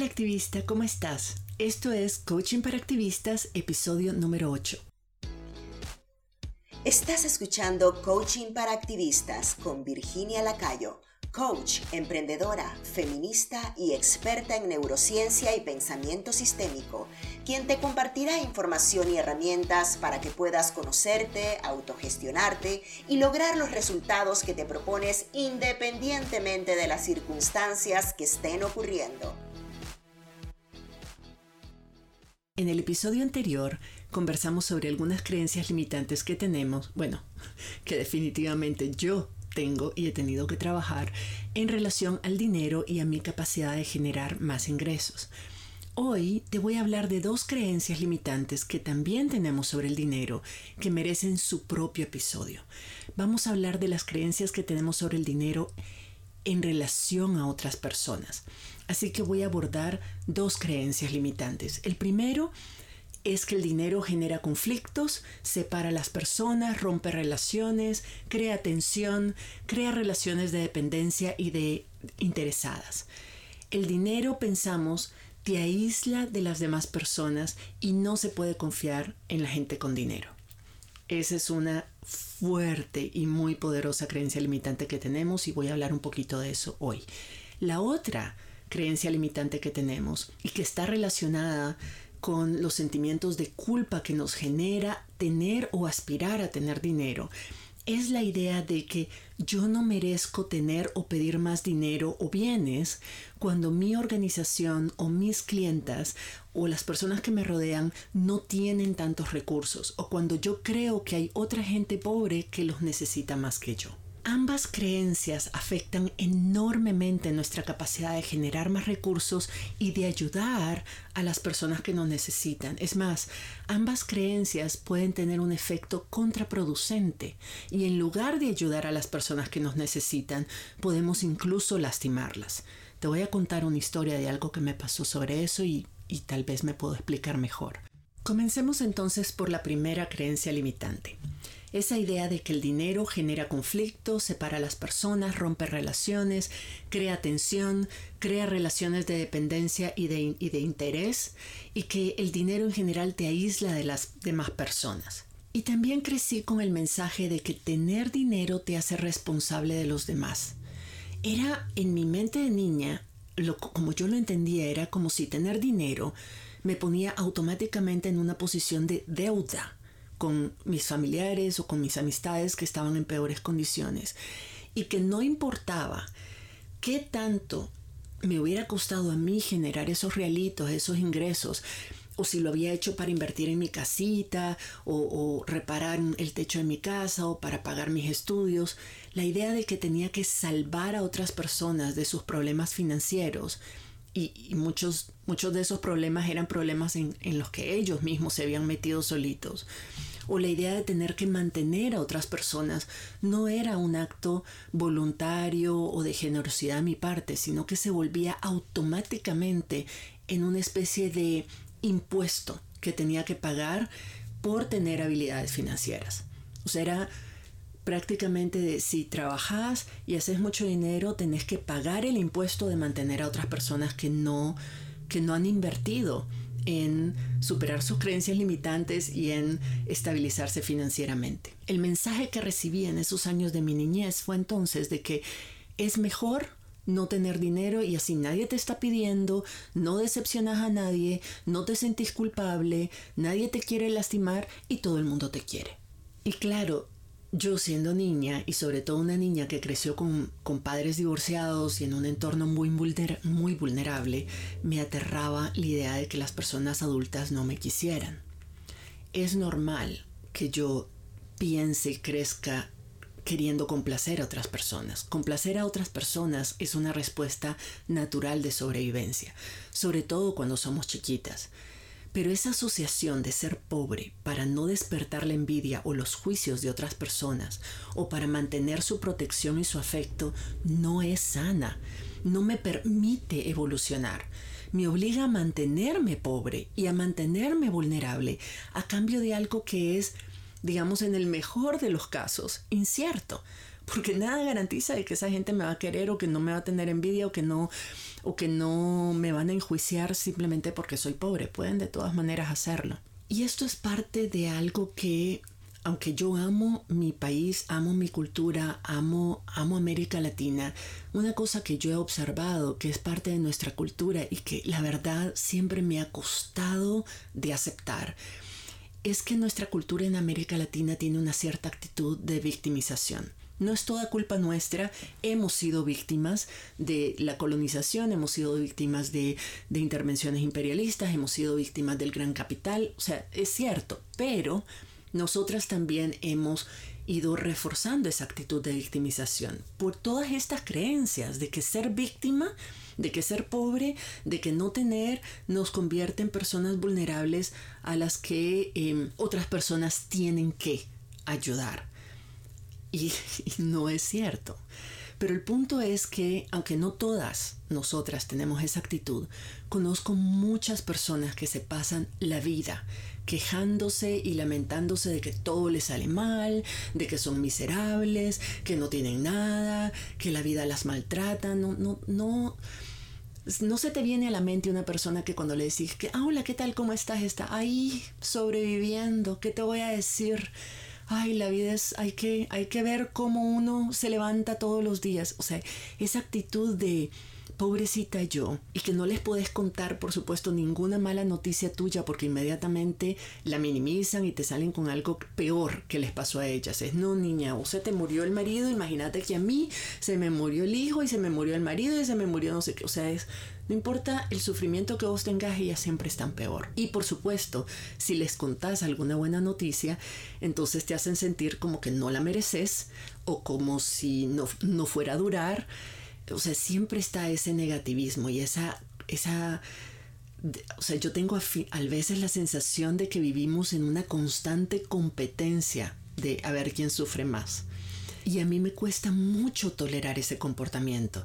Hola activista, ¿cómo estás? Esto es Coaching para Activistas, episodio número 8. Estás escuchando Coaching para Activistas con Virginia Lacayo, coach, emprendedora, feminista y experta en neurociencia y pensamiento sistémico, quien te compartirá información y herramientas para que puedas conocerte, autogestionarte y lograr los resultados que te propones independientemente de las circunstancias que estén ocurriendo. En el episodio anterior conversamos sobre algunas creencias limitantes que tenemos, bueno, que definitivamente yo tengo y he tenido que trabajar en relación al dinero y a mi capacidad de generar más ingresos. Hoy te voy a hablar de dos creencias limitantes que también tenemos sobre el dinero que merecen su propio episodio. Vamos a hablar de las creencias que tenemos sobre el dinero en relación a otras personas. Así que voy a abordar dos creencias limitantes. El primero es que el dinero genera conflictos, separa a las personas, rompe relaciones, crea tensión, crea relaciones de dependencia y de interesadas. El dinero, pensamos, te aísla de las demás personas y no se puede confiar en la gente con dinero. Esa es una fuerte y muy poderosa creencia limitante que tenemos y voy a hablar un poquito de eso hoy. La otra creencia limitante que tenemos y que está relacionada con los sentimientos de culpa que nos genera tener o aspirar a tener dinero es la idea de que yo no merezco tener o pedir más dinero o bienes cuando mi organización o mis clientas o las personas que me rodean no tienen tantos recursos o cuando yo creo que hay otra gente pobre que los necesita más que yo. Ambas creencias afectan enormemente nuestra capacidad de generar más recursos y de ayudar a las personas que nos necesitan. Es más, ambas creencias pueden tener un efecto contraproducente y en lugar de ayudar a las personas que nos necesitan, podemos incluso lastimarlas. Te voy a contar una historia de algo que me pasó sobre eso y, y tal vez me puedo explicar mejor. Comencemos entonces por la primera creencia limitante. Esa idea de que el dinero genera conflictos, separa a las personas, rompe relaciones, crea tensión, crea relaciones de dependencia y de, y de interés, y que el dinero en general te aísla de las demás personas. Y también crecí con el mensaje de que tener dinero te hace responsable de los demás. Era en mi mente de niña, lo, como yo lo entendía, era como si tener dinero me ponía automáticamente en una posición de deuda con mis familiares o con mis amistades que estaban en peores condiciones. Y que no importaba qué tanto me hubiera costado a mí generar esos realitos, esos ingresos, o si lo había hecho para invertir en mi casita, o, reparar el techo de mi casa, o para pagar mis estudios, la idea de que tenía que salvar a otras personas de sus problemas financieros, y, muchos, muchos de esos problemas eran problemas en, en los que ellos mismos se habían metido solitos o la idea de tener que mantener a otras personas no era un acto voluntario o de generosidad a mi parte, sino que se volvía automáticamente en una especie de impuesto que tenía que pagar por tener habilidades financieras. O sea, era prácticamente si trabajas y haces mucho dinero, tenés que pagar el impuesto de mantener a otras personas que no, que no han invertido en superar sus creencias limitantes y en estabilizarse financieramente. El mensaje que recibí en esos años de mi niñez fue entonces de que es mejor no tener dinero y así nadie te está pidiendo, no decepcionas a nadie, no te sentís culpable, nadie te quiere lastimar y todo el mundo te quiere. Y claro, yo siendo niña, y sobre todo una niña que creció con, padres divorciados y en un entorno muy, muy vulnerable, me aterraba la idea de que las personas adultas no me quisieran. Es normal que yo piense y crezca queriendo complacer a otras personas. Complacer a otras personas es una respuesta natural de sobrevivencia, sobre todo cuando somos chiquitas. Pero esa asociación de ser pobre para no despertar la envidia o los juicios de otras personas o para mantener su protección y su afecto no es sana, no me permite evolucionar. Me obliga a mantenerme pobre y a mantenerme vulnerable a cambio de algo que es, digamos en el mejor de los casos, incierto, porque nada garantiza de que esa gente me va a querer o que no me va a tener envidia o que no o que no me van a enjuiciar simplemente porque soy pobre. Pueden de todas maneras hacerlo. Y esto es parte de algo que aunque yo amo mi país, amo mi cultura, amo, amo América Latina, una cosa que yo he observado que es parte de nuestra cultura y que la verdad siempre me ha costado de aceptar, es que nuestra cultura en América Latina tiene una cierta actitud de victimización. No es toda culpa nuestra, hemos sido víctimas de la colonización, hemos sido víctimas de, intervenciones imperialistas, hemos sido víctimas del gran capital, o sea, es cierto, pero nosotras también hemos ido reforzando esa actitud de victimización por todas estas creencias de que ser víctima, de que ser pobre, de que no tener nos convierte en personas vulnerables a las que em, otras personas tienen que ayudar. y no es cierto. Pero el punto es que, aunque no todas nosotras tenemos esa actitud, conozco muchas personas que se pasan la vida quejándose y lamentándose de que todo les sale mal, de que son miserables, que no tienen nada, que la vida las maltrata. No, no, no. No se te viene a la mente una persona que cuando le decís que, ah, hola, ¿qué tal? ¿Cómo estás? Está ahí sobreviviendo. ¿Qué te voy a decir? Ay, la vida es, hay que, hay que ver cómo uno se levanta todos los días. O sea, esa actitud de pobrecita yo, y que no les puedes contar, por supuesto, ninguna mala noticia tuya porque inmediatamente la minimizan y te salen con algo peor que les pasó a ellas. Es, no, niña, o se te murió el marido, imagínate que a mí se me murió el hijo y se me murió el marido y se me murió no sé qué. O sea, es, no importa el sufrimiento que vos tengas, ellas siempre están peor. Y por supuesto, si les contás alguna buena noticia, entonces te hacen sentir como que no la mereces o como si no, no fuera a durar. O sea, siempre está ese negativismo y esa, esa o sea, yo tengo a, a, veces la sensación de que vivimos en una constante competencia de a ver quién sufre más. Y a mí me cuesta mucho tolerar ese comportamiento.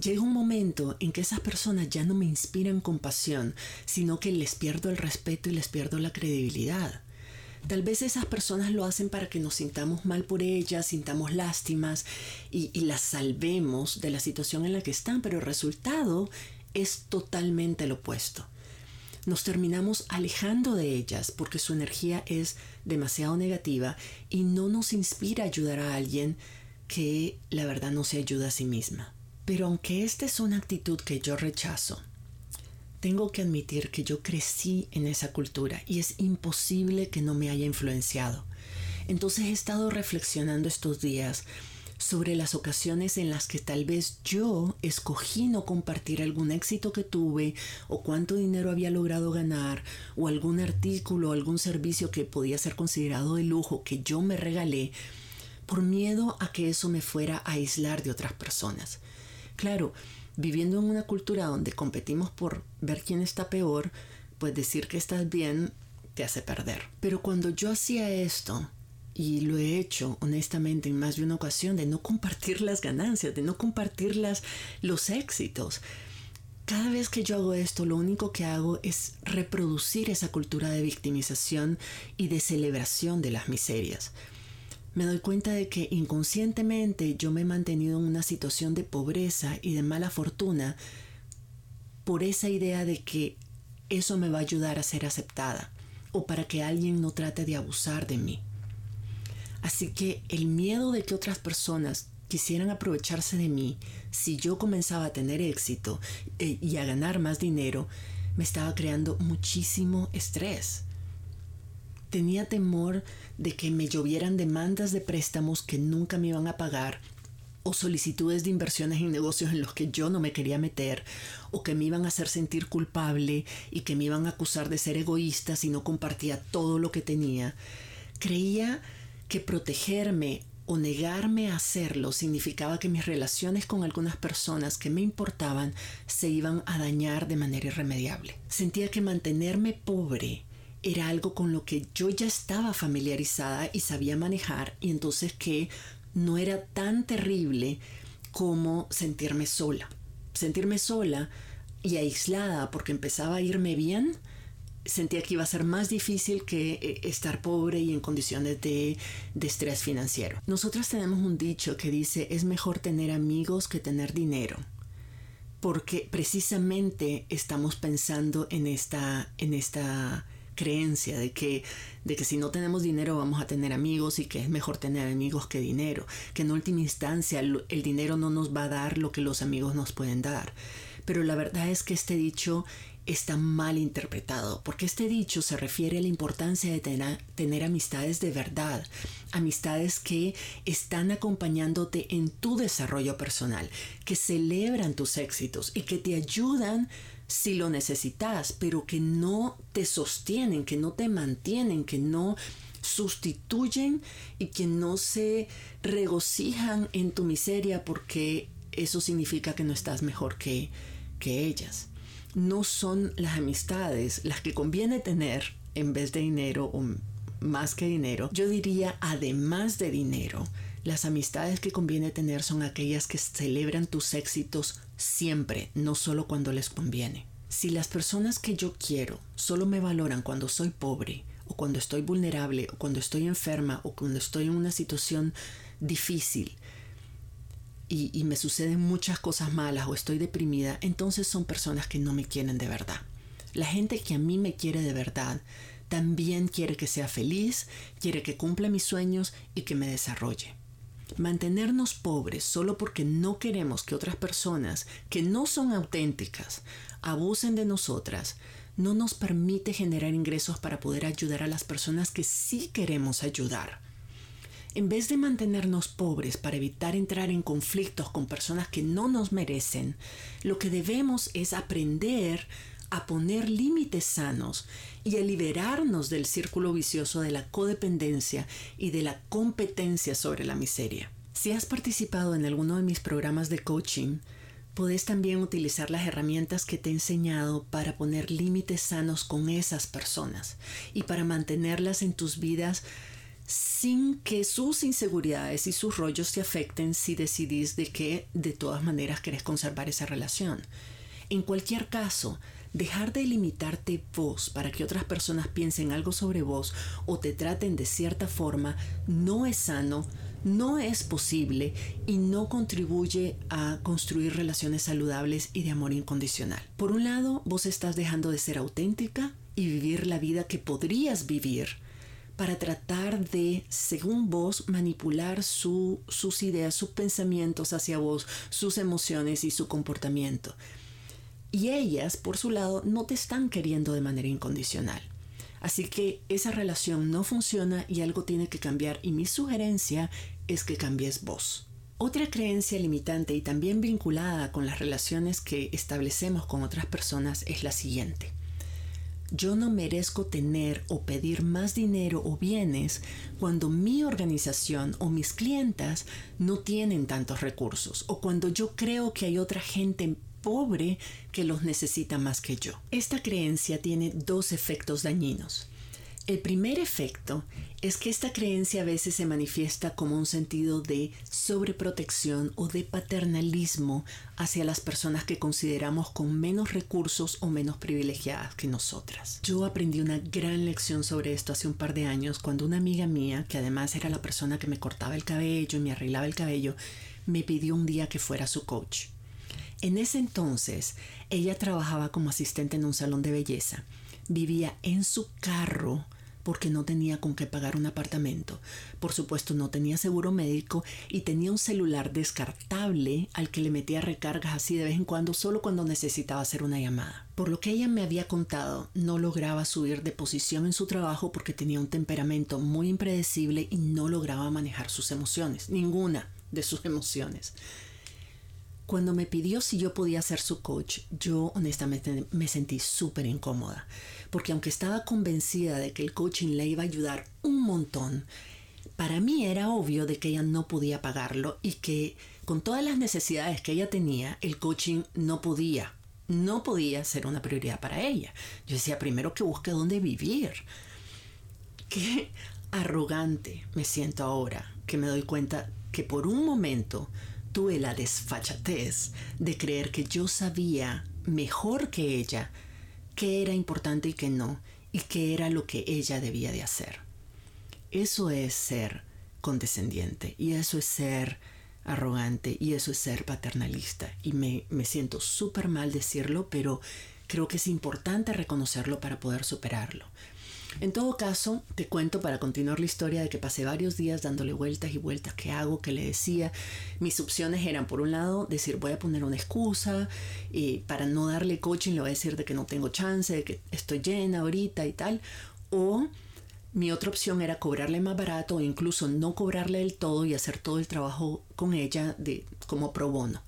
Llega un momento en que esas personas ya no me inspiran compasión, sino que les pierdo el respeto y les pierdo la credibilidad. Tal vez esas personas lo hacen para que nos sintamos mal por ellas, sintamos lástimas y, las salvemos de la situación en la que están, pero el resultado es totalmente el opuesto. Nos terminamos alejando de ellas porque su energía es demasiado negativa y no nos inspira a ayudar a alguien que la verdad no se ayuda a sí misma. Pero aunque esta es una actitud que yo rechazo, tengo que admitir que yo crecí en esa cultura y es imposible que no me haya influenciado. Entonces he estado reflexionando estos días sobre las ocasiones en las que tal vez yo escogí no compartir algún éxito que tuve o cuánto dinero había logrado ganar o algún artículo o algún servicio que podía ser considerado de lujo que yo me regalé por miedo a que eso me fuera a aislar de otras personas. Claro, viviendo en una cultura donde competimos por ver quién está peor, pues decir que estás bien te hace perder. Pero cuando yo hacía esto, y lo he hecho honestamente en más de una ocasión, de no compartir las ganancias, de no compartir los éxitos, cada vez que yo hago esto, lo único que hago es reproducir esa cultura de victimización y de celebración de las miserias me doy cuenta de que inconscientemente yo me he mantenido en una situación de pobreza y de mala fortuna por esa idea de que eso me va a ayudar a ser aceptada o para que alguien no trate de abusar de mí. Así que el miedo de que otras personas quisieran aprovecharse de mí si yo comenzaba a tener éxito eh, y a ganar más dinero me estaba creando muchísimo estrés. Tenía temor de que me llovieran demandas de préstamos que nunca me iban a pagar o solicitudes de inversiones en negocios en los que yo no me quería meter, o que me iban a hacer sentir culpable y que me iban a acusar de ser egoísta si no compartía todo lo que tenía. Creía que protegerme o negarme a hacerlo significaba que mis relaciones con algunas personas que me importaban se iban a dañar de manera irremediable. Sentía que mantenerme pobre era algo con lo que yo ya estaba familiarizada y sabía manejar y entonces que no era tan terrible como sentirme sola. Sentirme sola y aislada porque empezaba a irme bien sentía que iba a ser más difícil que eh, estar pobre y en condiciones de, de, estrés financiero. Nosotras tenemos un dicho que dice es mejor tener amigos que tener dinero. Porque precisamente estamos pensando en esta, en esta creencia de que, de que si no tenemos dinero vamos a tener amigos y que es mejor tener amigos que dinero. Que en última instancia el dinero no nos va a dar lo que los amigos nos pueden dar. Pero la verdad es que este dicho está mal interpretado, porque este dicho se refiere a la importancia de tener, amistades de verdad, amistades que están acompañándote en tu desarrollo personal, que celebran tus éxitos y que te ayudan si lo necesitas, pero que no te sostienen, que no te mantienen, que no sustituyen y que no se regocijan en tu miseria porque eso significa que no estás mejor que, que ellas no son las amistades las que conviene tener en vez de dinero o más que dinero. Yo diría, además de dinero, las amistades que conviene tener son aquellas que celebran tus éxitos siempre, no solo cuando les conviene. Si las personas que yo quiero solo me valoran cuando soy pobre, o cuando estoy vulnerable, o cuando estoy enferma, o cuando estoy en una situación difícil, y, me suceden muchas cosas malas o estoy deprimida, entonces son personas que no me quieren de verdad. La gente que a mí me quiere de verdad también quiere que sea feliz, quiere que cumpla mis sueños y que me desarrolle. Mantenernos pobres solo porque no queremos que otras personas que no son auténticas abusen de nosotras no nos permite generar ingresos para poder ayudar a las personas que sí queremos ayudar. En vez de mantenernos pobres para evitar entrar en conflictos con personas que no nos merecen, lo que debemos es aprender a poner límites sanos y a liberarnos del círculo vicioso de la codependencia y de la competencia sobre la miseria. Si has participado en alguno de mis programas de coaching, puedes también utilizar las herramientas que te he enseñado para poner límites sanos con esas personas y para mantenerlas en tus vidas sin que sus inseguridades y sus rollos te afecten si decidís de que de todas maneras querés conservar esa relación. En cualquier caso, dejar de limitarte vos para que otras personas piensen algo sobre vos o te traten de cierta forma no es sano, no es posible y no contribuye a construir relaciones saludables y de amor incondicional. Por un lado, vos estás dejando de ser auténtica y vivir la vida que podrías vivir para tratar de, según vos, manipular sus ideas, sus pensamientos hacia vos, sus emociones y su comportamiento. Y ellas, por su lado, no te están queriendo de manera incondicional. Así que esa relación no funciona y algo tiene que cambiar y mi sugerencia es que cambies vos. Otra creencia limitante y también vinculada con las relaciones que establecemos con otras personas es la siguiente yo no merezco tener o pedir más dinero o bienes cuando mi organización o mis clientas no tienen tantos recursos o cuando yo creo que hay otra gente pobre que los necesita más que yo. Esta creencia tiene dos efectos dañinos. El primer efecto es que esta creencia a veces se manifiesta como un sentido de sobreprotección o de paternalismo hacia las personas que consideramos con menos recursos o menos privilegiadas que nosotras. Yo aprendí una gran lección sobre esto hace un par de años cuando una amiga mía, que además era la persona que me cortaba el cabello y me arreglaba el cabello, me pidió un día que fuera su coach. En ese entonces, ella trabajaba como asistente en un salón de belleza. Vivía en su carro porque no tenía con qué pagar un apartamento. Por supuesto no tenía seguro médico y tenía un celular descartable al que le metía recargas así de vez en cuando solo cuando necesitaba hacer una llamada. Por lo que ella me había contado, no lograba subir de posición en su trabajo porque tenía un temperamento muy impredecible y no lograba manejar sus emociones, ninguna de sus emociones. Cuando me pidió si yo podía ser su coach, yo honestamente me sentí súper incómoda, porque aunque estaba convencida de que el coaching le iba a ayudar un montón, para mí era obvio de que ella no podía pagarlo y que con todas las necesidades que ella tenía, el coaching no podía, no podía ser una prioridad para ella. Yo decía, primero que busque dónde vivir. Qué arrogante me siento ahora que me doy cuenta que por un momento tuve la desfachatez de creer que yo sabía mejor que ella qué era importante y qué no, y qué era lo que ella debía de hacer. Eso es ser condescendiente y eso es ser arrogante y eso es ser paternalista. Y me, me siento súper mal decirlo, pero creo que es importante reconocerlo para poder superarlo. En todo caso, te cuento para continuar la historia de que pasé varios días dándole vueltas y vueltas, qué hago, qué le decía. Mis opciones eran, por un lado, decir voy a poner una excusa y para no darle coaching le voy a decir de que no tengo chance, de que estoy llena ahorita y tal. O mi otra opción era cobrarle más barato o incluso no cobrarle del todo y hacer todo el trabajo con ella de, como pro bono.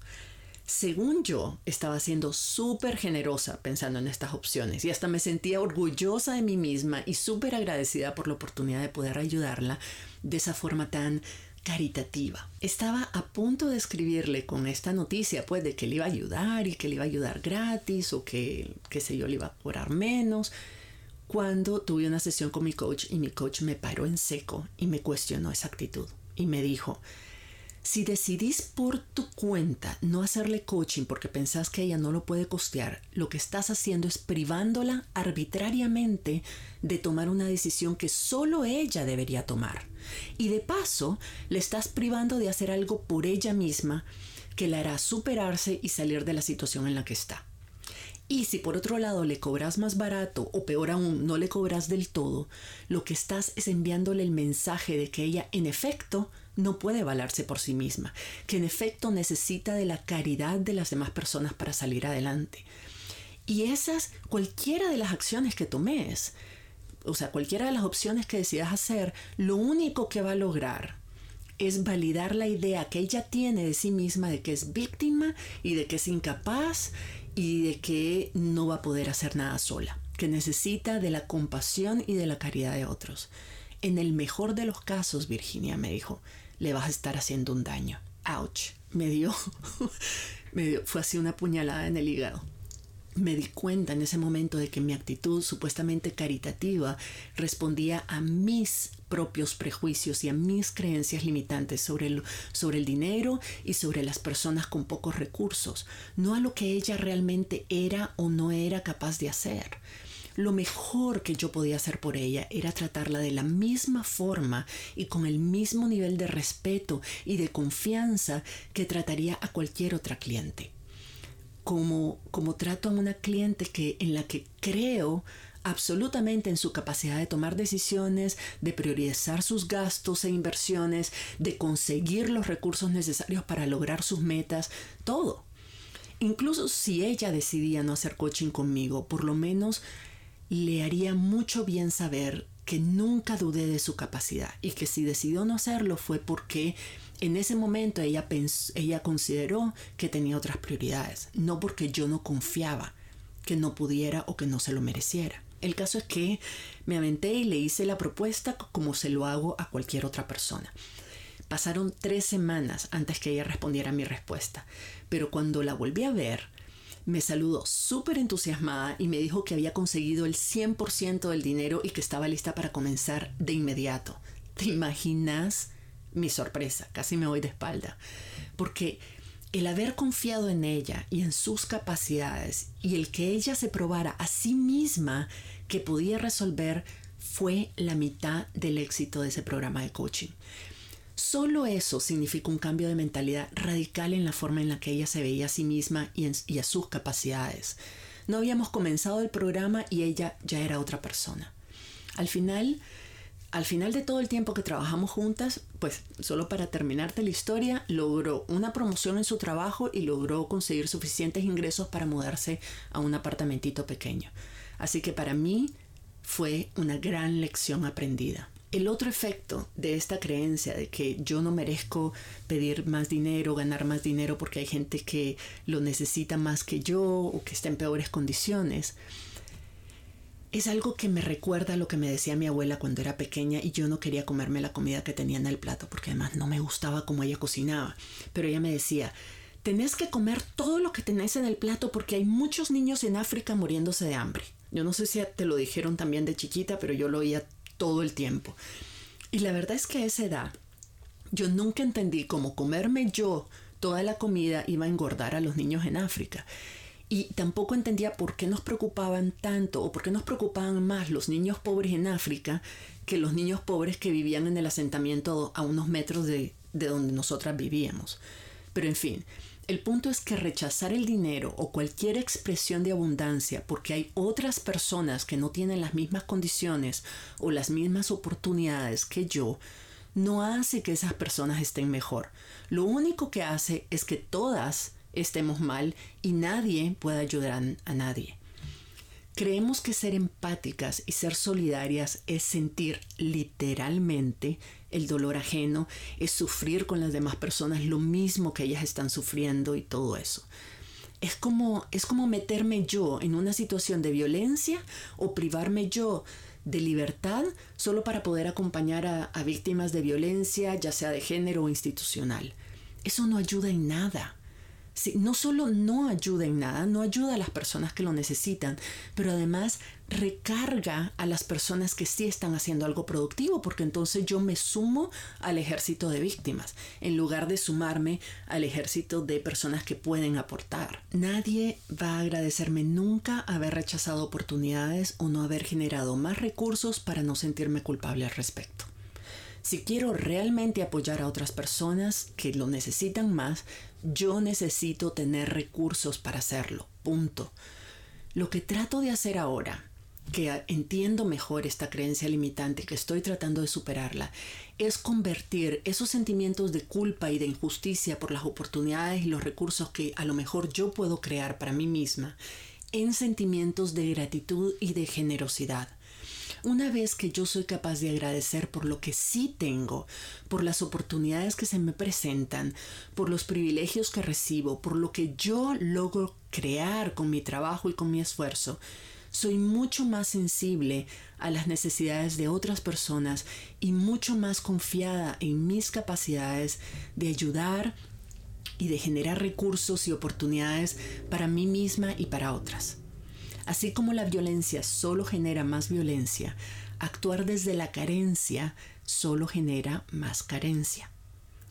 Según yo, estaba siendo súper generosa pensando en estas opciones y hasta me sentía orgullosa de mí misma y súper agradecida por la oportunidad de poder ayudarla de esa forma tan caritativa. Estaba a punto de escribirle con esta noticia, pues, de que le iba a ayudar y que le iba a ayudar gratis o que, qué sé yo, le iba a cobrar menos, cuando tuve una sesión con mi coach y mi coach me paró en seco y me cuestionó esa actitud y me dijo, si decidís por tu cuenta no hacerle coaching porque pensás que ella no lo puede costear, lo que estás haciendo es privándola arbitrariamente de tomar una decisión que solo ella debería tomar. Y de paso, le estás privando de hacer algo por ella misma que la hará superarse y salir de la situación en la que está. Y si por otro lado le cobras más barato o peor aún no le cobras del todo, lo que estás es enviándole el mensaje de que ella en efecto no puede valerse por sí misma, que en efecto necesita de la caridad de las demás personas para salir adelante. Y esas, cualquiera de las acciones que tomes, o sea, cualquiera de las opciones que decidas hacer, lo único que va a lograr es validar la idea que ella tiene de sí misma de que es víctima y de que es incapaz y de que no va a poder hacer nada sola, que necesita de la compasión y de la caridad de otros. En el mejor de los casos, Virginia me dijo, le vas a estar haciendo un daño. Ouch. Me dio, me dio, fue así una puñalada en el hígado. Me di cuenta en ese momento de que mi actitud supuestamente caritativa respondía a mis propios prejuicios y a mis creencias limitantes sobre el, sobre el dinero y sobre las personas con pocos recursos, no a lo que ella realmente era o no era capaz de hacer lo mejor que yo podía hacer por ella era tratarla de la misma forma y con el mismo nivel de respeto y de confianza que trataría a cualquier otra cliente. Como, como trato a una cliente que, en la que creo absolutamente en su capacidad de tomar decisiones, de priorizar sus gastos e inversiones, de conseguir los recursos necesarios para lograr sus metas, todo. Incluso si ella decidía no hacer coaching conmigo, por lo menos le haría mucho bien saber que nunca dudé de su capacidad y que si decidió no hacerlo fue porque en ese momento ella, ella consideró que tenía otras prioridades, no porque yo no confiaba que no pudiera o que no se lo mereciera. El caso es que me aventé y le hice la propuesta como se lo hago a cualquier otra persona. Pasaron tres semanas antes que ella respondiera a mi respuesta, pero cuando la volví a ver, me saludó súper entusiasmada y me dijo que había conseguido el 100% del dinero y que estaba lista para comenzar de inmediato. ¿Te imaginas mi sorpresa? Casi me voy de espalda. Porque el haber confiado en ella y en sus capacidades y el que ella se probara a sí misma que podía resolver fue la mitad del éxito de ese programa de coaching. Solo eso significó un cambio de mentalidad radical en la forma en la que ella se veía a sí misma y, a sus capacidades. No habíamos comenzado el programa y ella ya era otra persona. Al final, al final de todo el tiempo que trabajamos juntas, pues solo para terminarte la historia, logró una promoción en su trabajo y logró conseguir suficientes ingresos para mudarse a un apartamentito pequeño. Así que para mí fue una gran lección aprendida. El otro efecto de esta creencia de que yo no merezco pedir más dinero, ganar más dinero porque hay gente que lo necesita más que yo o que está en peores condiciones, es algo que me recuerda a lo que me decía mi abuela cuando era pequeña y yo no quería comerme la comida que tenía en el plato porque además no me gustaba como ella cocinaba. Pero ella me decía, tenés que comer todo lo que tenés en el plato porque hay muchos niños en África muriéndose de hambre. Yo no sé si te lo dijeron también de chiquita, pero yo lo oía todo el tiempo. Y la verdad es que a esa edad yo nunca entendí cómo comerme yo toda la comida iba a engordar a los niños en África. Y tampoco entendía por qué nos preocupaban tanto o por qué nos preocupaban más los niños pobres en África que los niños pobres que vivían en el asentamiento a unos metros de, de donde nosotras vivíamos. Pero en fin, el punto es que rechazar el dinero o cualquier expresión de abundancia porque hay otras personas que no tienen las mismas condiciones o las mismas oportunidades que yo, no hace que esas personas estén mejor. Lo único que hace es que todas estemos mal y nadie pueda ayudar a nadie. Creemos que ser empáticas y ser solidarias es sentir literalmente el dolor ajeno, es sufrir con las demás personas lo mismo que ellas están sufriendo y todo eso. Es como, es como meterme yo en una situación de violencia o privarme yo de libertad solo para poder acompañar a, a víctimas de violencia, ya sea de género o institucional. Eso no ayuda en nada no solo no ayuda en nada, no ayuda a las personas que lo necesitan, pero además recarga a las personas que sí están haciendo algo productivo, porque entonces yo me sumo al ejército de víctimas, en lugar de sumarme al ejército de personas que pueden aportar. Nadie va a agradecerme nunca haber rechazado oportunidades o no haber generado más recursos para no sentirme culpable al respecto. Si quiero realmente apoyar a otras personas que lo necesitan más, yo necesito tener recursos para hacerlo. Punto. Lo que trato de hacer ahora, que entiendo mejor esta creencia limitante, que estoy tratando de superarla, es convertir esos sentimientos de culpa y de injusticia por las oportunidades y los recursos que a lo mejor yo puedo crear para mí misma en sentimientos de gratitud y de generosidad. Una vez que yo soy capaz de agradecer por lo que sí tengo, por las oportunidades que se me presentan, por los privilegios que recibo, por lo que yo logro crear con mi trabajo y con mi esfuerzo, soy mucho más sensible a las necesidades de otras personas y mucho más confiada en mis capacidades de ayudar y de generar recursos y oportunidades para mí misma y para otras. Así como la violencia solo genera más violencia, actuar desde la carencia solo genera más carencia.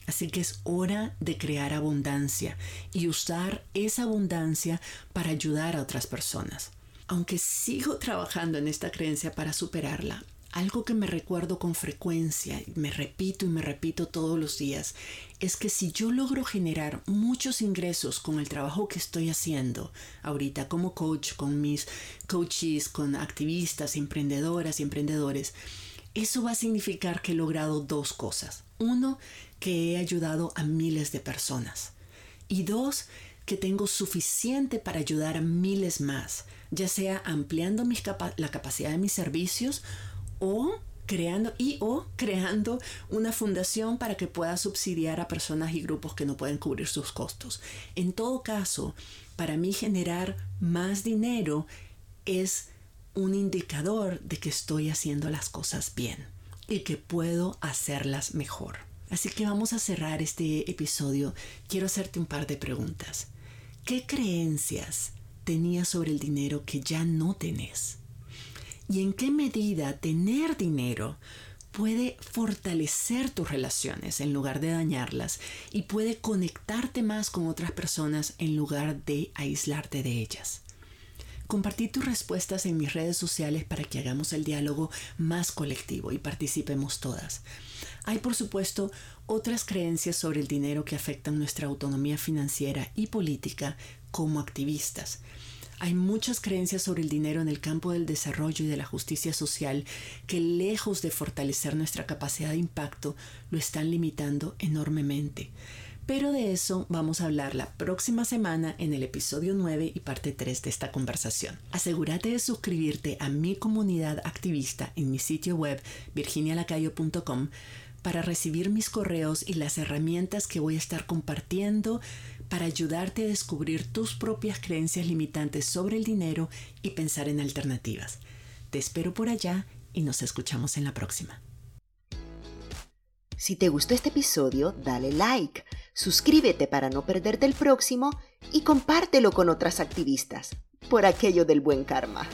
Así que es hora de crear abundancia y usar esa abundancia para ayudar a otras personas. Aunque sigo trabajando en esta creencia para superarla, algo que me recuerdo con frecuencia, me repito y me repito todos los días, es que si yo logro generar muchos ingresos con el trabajo que estoy haciendo ahorita como coach, con mis coaches, con activistas, emprendedoras y emprendedores, eso va a significar que he logrado dos cosas. Uno, que he ayudado a miles de personas. Y dos, que tengo suficiente para ayudar a miles más, ya sea ampliando la capacidad de mis servicios o creando y o creando una fundación para que pueda subsidiar a personas y grupos que no pueden cubrir sus costos. En todo caso, para mí generar más dinero es un indicador de que estoy haciendo las cosas bien y que puedo hacerlas mejor. Así que vamos a cerrar este episodio. Quiero hacerte un par de preguntas. ¿Qué creencias tenías sobre el dinero que ya no tenés? Y en qué medida tener dinero puede fortalecer tus relaciones en lugar de dañarlas y puede conectarte más con otras personas en lugar de aislarte de ellas. Compartí tus respuestas en mis redes sociales para que hagamos el diálogo más colectivo y participemos todas. Hay por supuesto otras creencias sobre el dinero que afectan nuestra autonomía financiera y política como activistas. Hay muchas creencias sobre el dinero en el campo del desarrollo y de la justicia social que lejos de fortalecer nuestra capacidad de impacto, lo están limitando enormemente. Pero de eso vamos a hablar la próxima semana en el episodio 9 y parte 3 de esta conversación. Asegúrate de suscribirte a mi comunidad activista en mi sitio web virginialacayo.com para recibir mis correos y las herramientas que voy a estar compartiendo para ayudarte a descubrir tus propias creencias limitantes sobre el dinero y pensar en alternativas. Te espero por allá y nos escuchamos en la próxima. Si te gustó este episodio, dale like, suscríbete para no perderte el próximo y compártelo con otras activistas, por aquello del buen karma.